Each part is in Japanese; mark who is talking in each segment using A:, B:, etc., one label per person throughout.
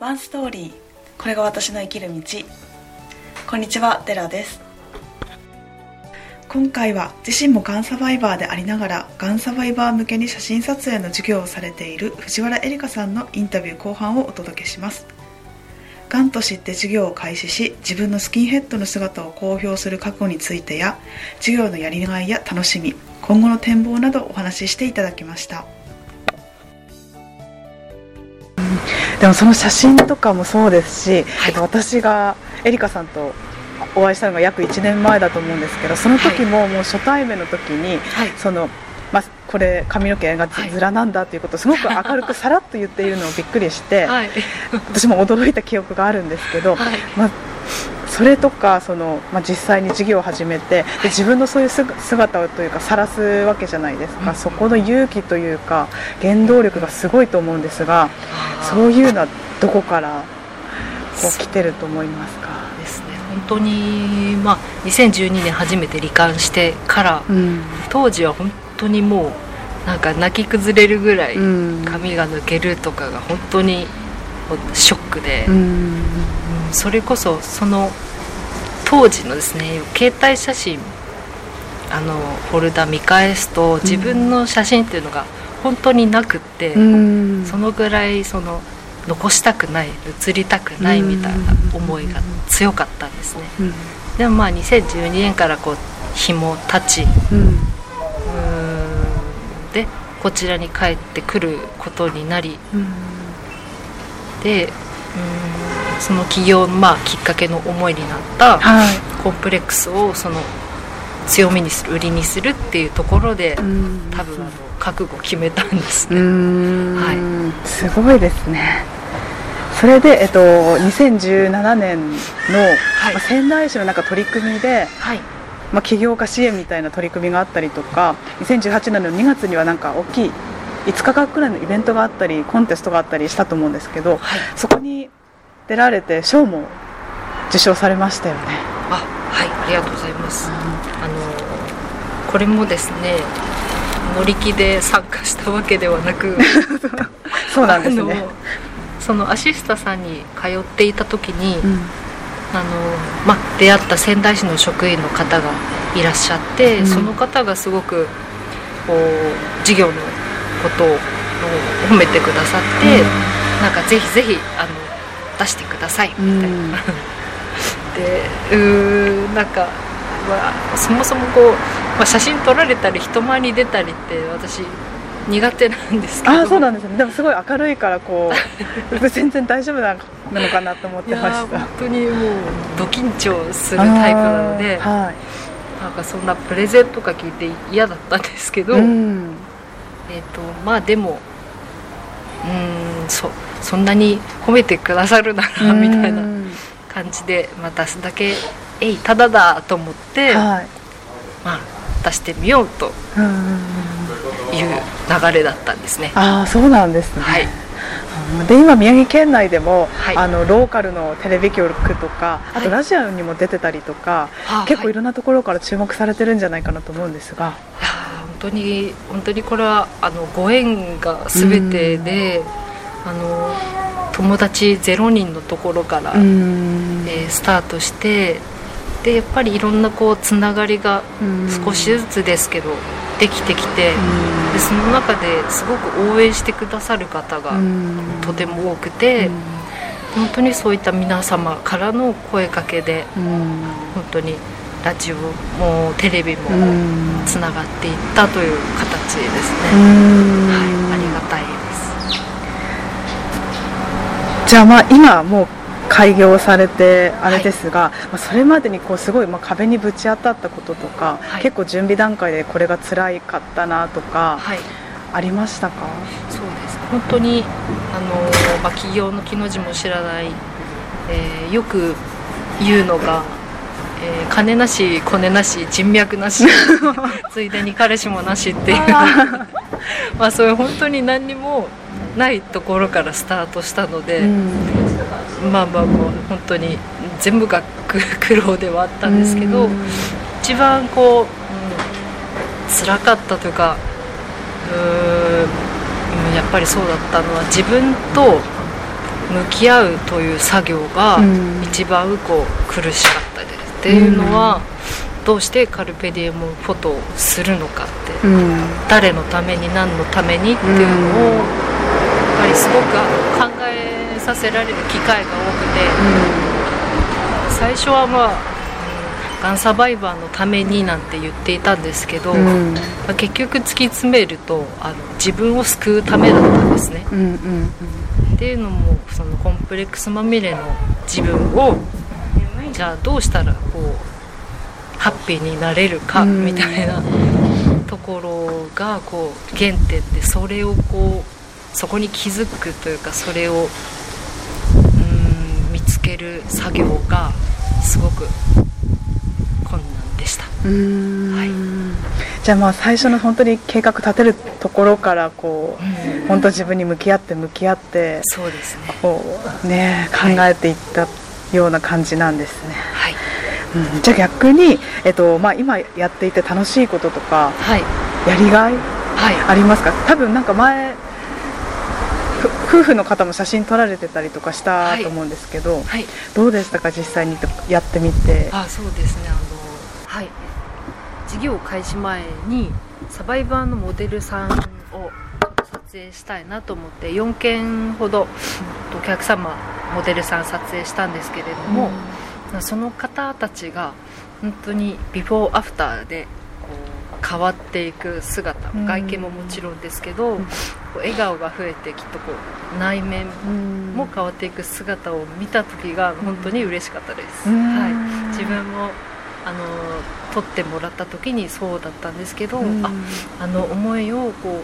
A: ワンストーリー。これが私の生きる道。こんにちはデラです。今回は自身もがんサバイバーでありながらがんサバイバー向けに写真撮影の授業をされている藤原絵里香さんのインタビュー後半をお届けします。がんと知って授業を開始し自分のスキンヘッドの姿を公表する過去についてや授業のやりがいや楽しみ今後の展望などお話ししていただきました。でもその写真とかもそうですし、はい、私がエリカさんとお会いしたのが約1年前だと思うんですけどその時ももう初対面の時に、はい、そのまあ、これ髪の毛がずらなんだということをすごく明るくさらっと言っているのをびっくりして、はい、私も驚いた記憶があるんですけど、はい、まあ、それとかその、まあ、実際に授業を始めてで自分のそういう姿をというか晒すわけじゃないですか、そこの勇気というか原動力がすごいと思うんですがそういうのはどこからこう来てると思いますか？
B: ですね。本当に、まあ、2012年初めて罹患してから、うん、当時は本当にもうなんか泣き崩れるぐらい髪が抜けるとかが本当にショックで、うん、それこそその当時のですね携帯写真あのフォルダ見返すと自分の写真っていうのが本当になくって、うん、そのぐらいその残したくない写りたくないみたいな思いが強かったんですね、うん、でもまあ2012年からこう日も経ち、うん、でこちらに帰ってくることになり、うん、でうんその起業の、まあ、きっかけの思いになったコンプレックスをその強みにする売りにするっていうところで、多分あの覚悟決めたんですね。
A: はい、すごいですね。それで、えっと、2017年の、はい、まあ、仙台市のなんか取り組みで、はい。まあ、起業家支援みたいな取り組みがあったりとか2018年の2月にはなんか大きい5日間くらいのイベントがあったりコンテストがあったりしたと思うんですけど、はい、そこに出られて賞も受賞されましたよね。
B: あはいありがとうございます、うん、あのこれもですね乗り気で参加したわけではなく
A: そうなんですね。
B: そのアシスタさんに通っていた時に、うん。あの、ま出会った仙台市の職員の方がいらっしゃって、うん、その方がすごくこう事業のことを褒めてくださって、うん、なんかぜひぜひあの出してください。みたいな。うん、でうなんか、まあ、そもそもこう、まあ、写真撮られたり人前に出たりって私苦手なんですけど。
A: あそうなんですね。でもすごい明るいからこう 全然大丈夫なのかなと思ってました。
B: 本当にもうド緊張するタイプなので、はい、なんかそんなプレゼンとか聞いて嫌だったんですけど、うん、えっ、ー、とまあでもうんそそんなに褒めてくださるならみたいな感じで、まあ、出すだけえいただだと思って、はい、まあ出してみようと。うんいう流れだったんですね。
A: ああそうなんですね、はい、で今宮城県内でも、はい、あのローカルのテレビ局とかあとラジオにも出てたりとか、はい、結構いろんなところから注目されてるんじゃないかなと思うんですが。
B: 本当に本当にこれはあのご縁が全てで、あの友達0人のところから、えー、スタートしてでやっぱりいろんなこうつながりが少しずつですけどできてきてでその中ですごく応援してくださる方がとても多くて本当にそういった皆様からの声かけで本当にラジオもテレビもつながっていったという形ですね、はい、ありがたい
A: じゃあまあ今もう開業されてあれですが、はい、まあ、それまでにこうすごいまあ壁にぶち当たったこととか、はい、結構準備段階でこれが辛いかったなとか、はい、ありましたか？
B: そうです。本当にあの、まあ、企業の木の字も知らない、えー、よく言うのが、えー、金なしコネなし人脈なし ついでに彼氏もなしっていう。まあそういう本当に何にもないところからスタートしたので、うん、まあまあもう本当に全部が苦労ではあったんですけど、うん、一番こう、うん、辛かったというかうんやっぱりそうだったのは自分と向き合うという作業が一番こう苦しかったです、っていうのは、どうしてカルペディエムフォトをするのかって、誰のために何のためにっていうのをすごく考えさせられる機会が多くて、最初はまあがんサバイバーのためになんて言っていたんですけど、うん、まあ、結局突き詰めるとあの自分を救うためだったんですね。うんうんうん、っていうのもそのコンプレックスまみれの自分をじゃあどうしたらこうハッピーになれるかみたいなところがこう原点でそれをこうそこに気づくというかそれをうん見つける作業がすごく
A: はい、じゃあまあ最初の本当に計画立てるところからこう、本当自分に向き合って向き合って
B: そうですね。
A: こうね考えていったような感じなんですね。
B: はい、
A: うん、じゃあ逆に、えっとまあ、今やっていて楽しいこととか、
B: はい、
A: やりがい、はい、ありますか？多分なんか前夫婦の方も写真撮られてたりとかしたと思うんですけど、はい。はい、どうでしたか？実際にやってみて。
B: あそうですね。あのはい。事業開始前にサバイバーのモデルさんを撮影したいなと思って4件ほどお客様モデルさん撮影したんですけれども、うん、その方たちが本当にビフォーアフターで変わっていく姿、うん、外見ももちろんですけど、うん、笑顔が増えてきっとこう内面も変わっていく姿を見た時が本当に嬉しかったです、はい、自分もあの撮ってもらった時にそうだったんですけど、うん、ああの思いをこ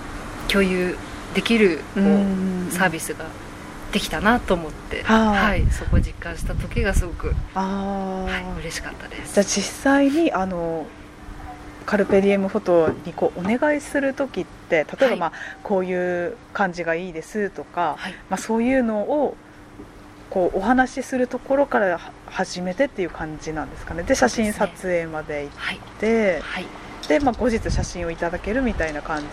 B: う共有できるこうサービスができたなと思って、はい、そこを実感した時がすごくあ、はい、嬉しかったです。
A: じゃあ実際にあのカルペディエムフォトにこうお願いする時って例えば、まあ、こういう感じがいいですとか、はい、まあ、そういうのをこうお話しするところから始めてっていう感じなんですかね。で写真撮影まで行って、はい、で、まあ、後日写真をいただけるみたいな感じ。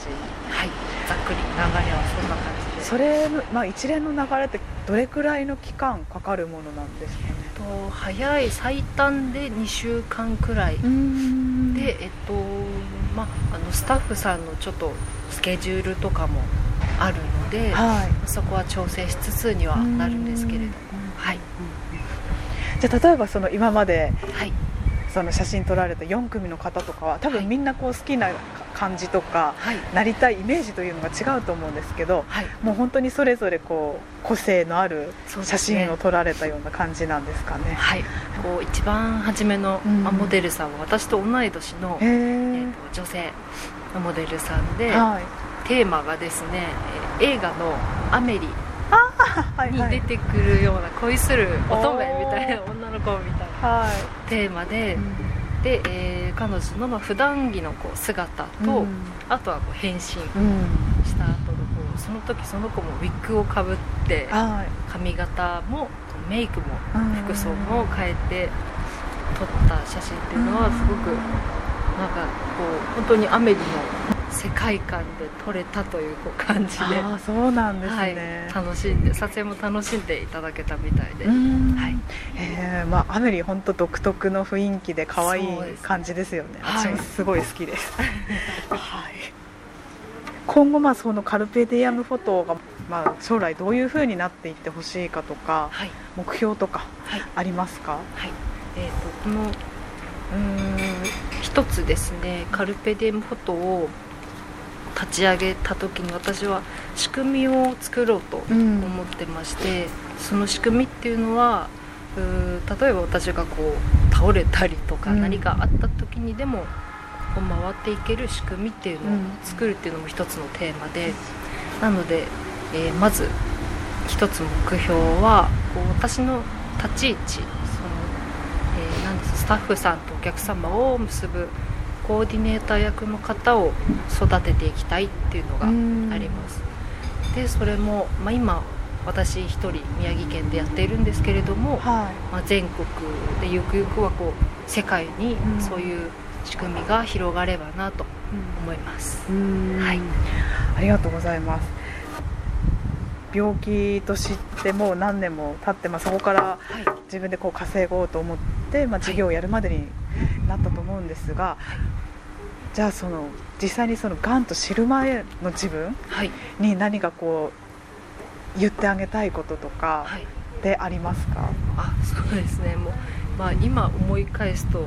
B: はい。ざっくり流れはそんな感じで。
A: それ、まあ、一連の流れってどれくらいの期間かかるものなんですかね。
B: と早い最短で2週間くらいでえっとまああのスタッフさんのちょっとスケジュールとかもあるので、はい、そこは調整しつつにはなるんですけれども、はい、
A: じゃあ例えばその今まで、はい、その写真撮られた4組の方とかは多分みんなこう好きな感じとか、はい、なりたいイメージというのが違うと思うんですけど、はい、もう本当にそれぞれこう個性のある写真を撮られたような感じなんですかね。
B: はい、こう一番初めの、まモデルさんは私と同い年の、えー、と女性のモデルさんで、はい、テーマがですね映画の「アメリ」に出てくるような恋する乙女みたいな女の子みたいなテーマで、うん、で、えー、彼女のまあ普段着のこう姿と、うん、あとはこう変身した後のこうその時その子もウィッグをかぶって髪型もメイクも服装も変えて撮った写真っていうのはすごくなんかこう本当にアメリの世界観で撮れたという感じで。
A: あそうなんですね、
B: はい、楽しんで撮影も楽しんでいただけたみたいで、はい。
A: えー。まあ、アメリ本当独特の雰囲気で可愛い感じですよね。私もすごい好きです、はい、今後まあそのカルペディアムフォトがまあ、将来どういうふうになっていってほしいかとか、はい、目標とかありますか、はい、
B: えーと、とこのうん。一つですねカルペディアムフォトを立ち上げた時に私は仕組みを作ろうと思ってまして、うん、その仕組みっていうのは例えば私がこう倒れたりとか何かあった時にでも、こう回っていける仕組みっていうのを作るっていうのも一つのテーマで、なので、えー、まず一つ目標はこう私の立ち位置その、えー、なんですスタッフさんとお客様を結ぶコーディネーター役の方を育てていきたいっていうのがあります。でそれも、まあ、今私一人宮城県でやっているんですけれども、はい、まあ、全国でゆくゆくはこう世界にそういう仕組みが広がればなと思います、
A: はい、ありがとうございます。病気と知ってもう何年も経って、まあ、そこから自分でこう稼ごうと思って、まあ、事業をやるまでになったと思うんですが、じゃあその実際にそのがんと知る前の自分に何かこう言ってあげたいこととかでありますか、
B: あそうですね。もう、まあ、今思い返すと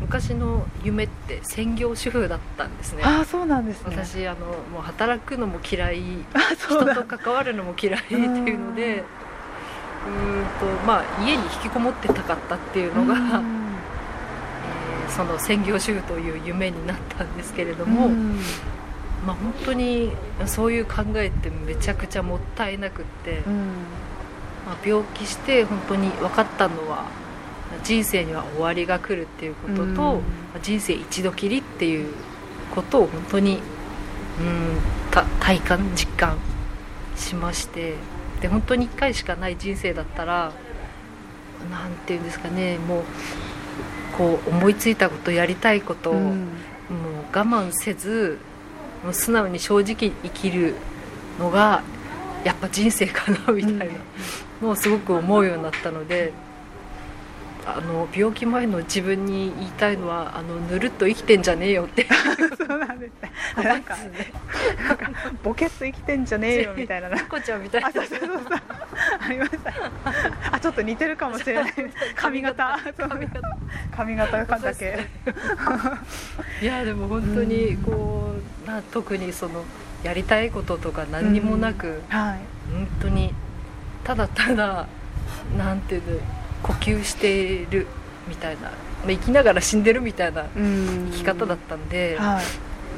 B: 昔の夢って専業主婦だったんですね。
A: あそうなんですね。
B: 私あのもう働くのも嫌い。人と関わるのも嫌いっていうのでうん。とまあ家に引きこもってたかったっていうのが、えー、その専業主婦という夢になったんですけれども、まあ、本当にそういう考えってめちゃくちゃもったいなくって、まあ、病気して本当に分かったのは人生には終わりが来るっていうことと、うん、人生一度きりっていうことを本当に、うん、体感実感しましてで本当に1回しかない人生だったら何て言うんですかねもうこう思いついたことやりたいことを、うん、もう我慢せずもう素直に正直生きるのがやっぱ人生かなみたいな。のをすごく思うようになったので。あの病気前の自分に言いたいのはあのぬるっと生きてんじゃねえよって。
A: そうなんですね。なんか なんかボケっと生きてんじゃねえよみたいな。
B: なこちゃんみたいな。あそうそうそう
A: ありましたあちょっと似てるかもしれない。髪型。髪型。髪型。かだけ。
B: いやでも本当にこうな特にそのやりたいこととか何にもなく、はい、本当にただただなんていうの呼吸しているみたいな、まあ、生きながら死んでるみたいな生き方だったんで、は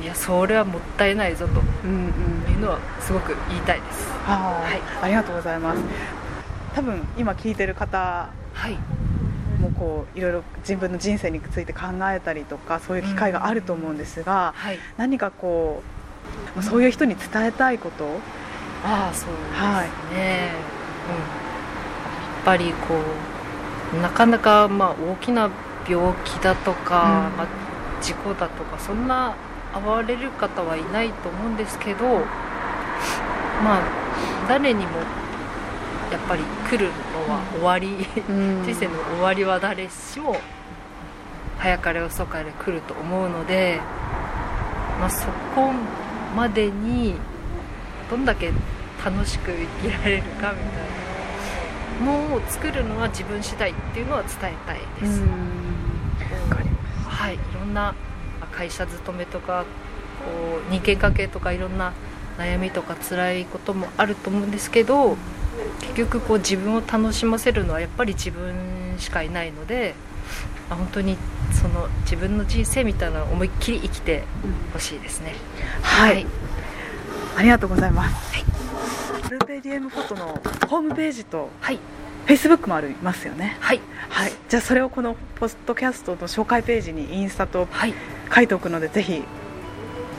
B: い、いやそれはもったいないぞというのはすごく言いたいです、
A: はい、ありがとうございます多分今聞いてる方はい。もうこういろいろ自分の人生について考えたりとかそういう機会があると思うんですが、はい、何かこうそういう人に伝えたいこと。
B: ああそうですね、はい、うん、やっぱりこうなかなかまあ大きな病気だとか、うん、まあ、事故だとかそんな遭われる方はいないと思うんですけどまあ誰にもやっぱり来るのは終わり、うん、人生の終わりは誰しも早かれ遅かれ来ると思うので、まあ、そこまでにどんだけ楽しく生きられるかみたいなものを作るのは自分次第っていうのは伝えたいです。はい、いろんな会社勤めとかこう人間関係とかいろんな悩みとか辛いこともあると思うんですけど結局こう自分を楽しませるのはやっぱり自分しかいないので、まあ、本当にその自分の人生みたいなのを思いっきり生きてほしいですね、
A: はい、はい、ありがとうございます、はい。ルペディエムフォトのホームページと、はい、フェイスブックもありますよね。
B: はい、
A: はい、じゃあそれをこのポストキャストの紹介ページにインスタと書いておくので、はい、ぜひ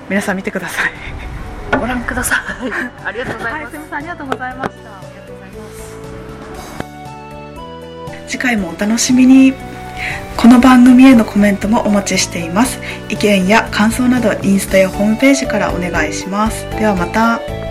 A: 皆さん見てください。
B: ご覧ください。ありがとうございます、はい、
A: すみません。ありがとうございました次回もお楽しみに。この番組へのコメントもお待ちしています。意見や感想などインスタやホームページからお願いします。ではまた。